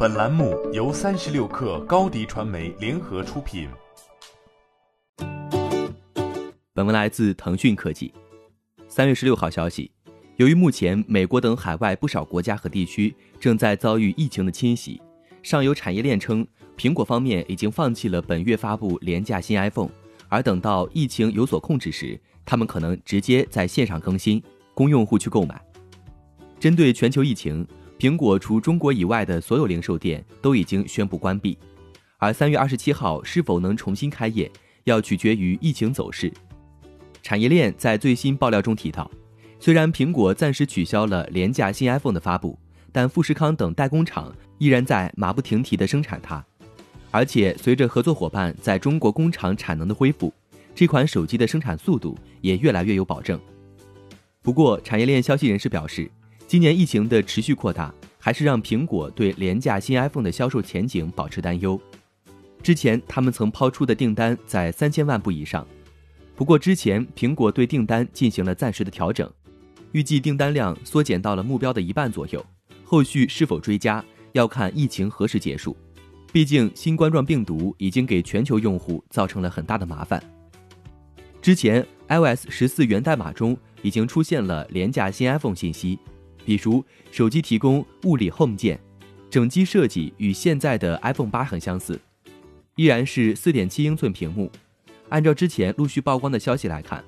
本栏目由三十六氪高低传媒联合出品。本文来自腾讯科技。三月十六号消息，由于目前美国等海外不少国家和地区正在遭遇疫情的侵袭，上游产业链称，苹果方面已经放弃了本月发布廉价新 iPhone，而等到疫情有所控制时，他们可能直接在线上更新，供用户去购买。针对全球疫情，苹果除中国以外的所有零售店都已经宣布关闭，而三月二十七号是否能重新开业，要取决于疫情走势。产业链在最新爆料中提到，虽然苹果暂时取消了廉价新 iPhone 的发布，但富士康等代工厂依然在马不停蹄地生产它，而且随着合作伙伴在中国工厂产能的恢复，这款手机的生产速度也越来越有保证。不过，产业链消息人士表示。今年疫情的持续扩大，还是让苹果对廉价新 iPhone 的销售前景保持担忧。之前他们曾抛出的订单在三千万部以上，不过之前苹果对订单进行了暂时的调整，预计订单量缩减到了目标的一半左右。后续是否追加，要看疫情何时结束。毕竟新冠状病毒已经给全球用户造成了很大的麻烦。之前 iOS 十四源代码中已经出现了廉价新 iPhone 信息。比如，手机提供物理 Home 键，整机设计与现在的 iPhone 八很相似，依然是4.7英寸屏幕。按照之前陆续曝光的消息来看，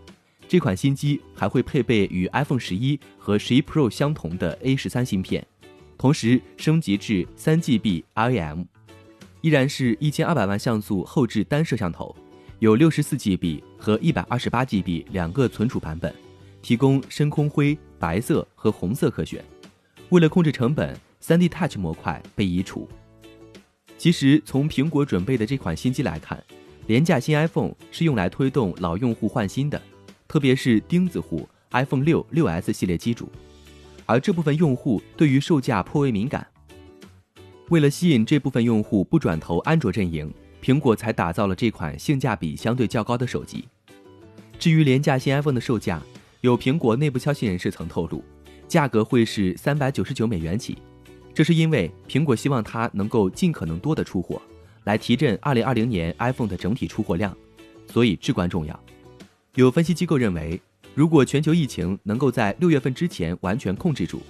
这款新机还会配备与 iPhone 十一和十一 Pro 相同的 A 十三芯片，同时升级至 3GB RAM，依然是一千二百万像素后置单摄像头，有 64GB 和 128GB 两个存储版本。提供深空灰、白色和红色可选。为了控制成本，3D Touch 模块被移除。其实，从苹果准备的这款新机来看，廉价新 iPhone 是用来推动老用户换新的，特别是钉子户 iPhone 六、六 S 系列机主。而这部分用户对于售价颇为敏感。为了吸引这部分用户不转投安卓阵营，苹果才打造了这款性价比相对较高的手机。至于廉价新 iPhone 的售价，有苹果内部消息人士曾透露，价格会是三百九十九美元起，这是因为苹果希望它能够尽可能多的出货，来提振二零二零年 iPhone 的整体出货量，所以至关重要。有分析机构认为，如果全球疫情能够在六月份之前完全控制住，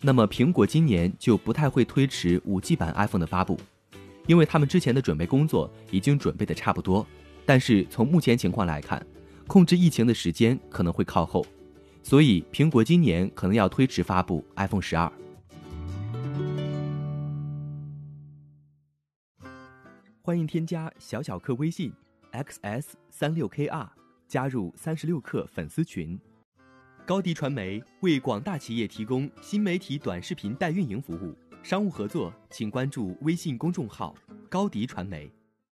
那么苹果今年就不太会推迟五 G 版 iPhone 的发布，因为他们之前的准备工作已经准备的差不多。但是从目前情况来看，控制疫情的时间可能会靠后。所以，苹果今年可能要推迟发布 iPhone 十二。欢迎添加小小客微信 xs 三六 kr，加入三十六氪粉丝群。高迪传媒为广大企业提供新媒体短视频代运营服务，商务合作请关注微信公众号高迪传媒。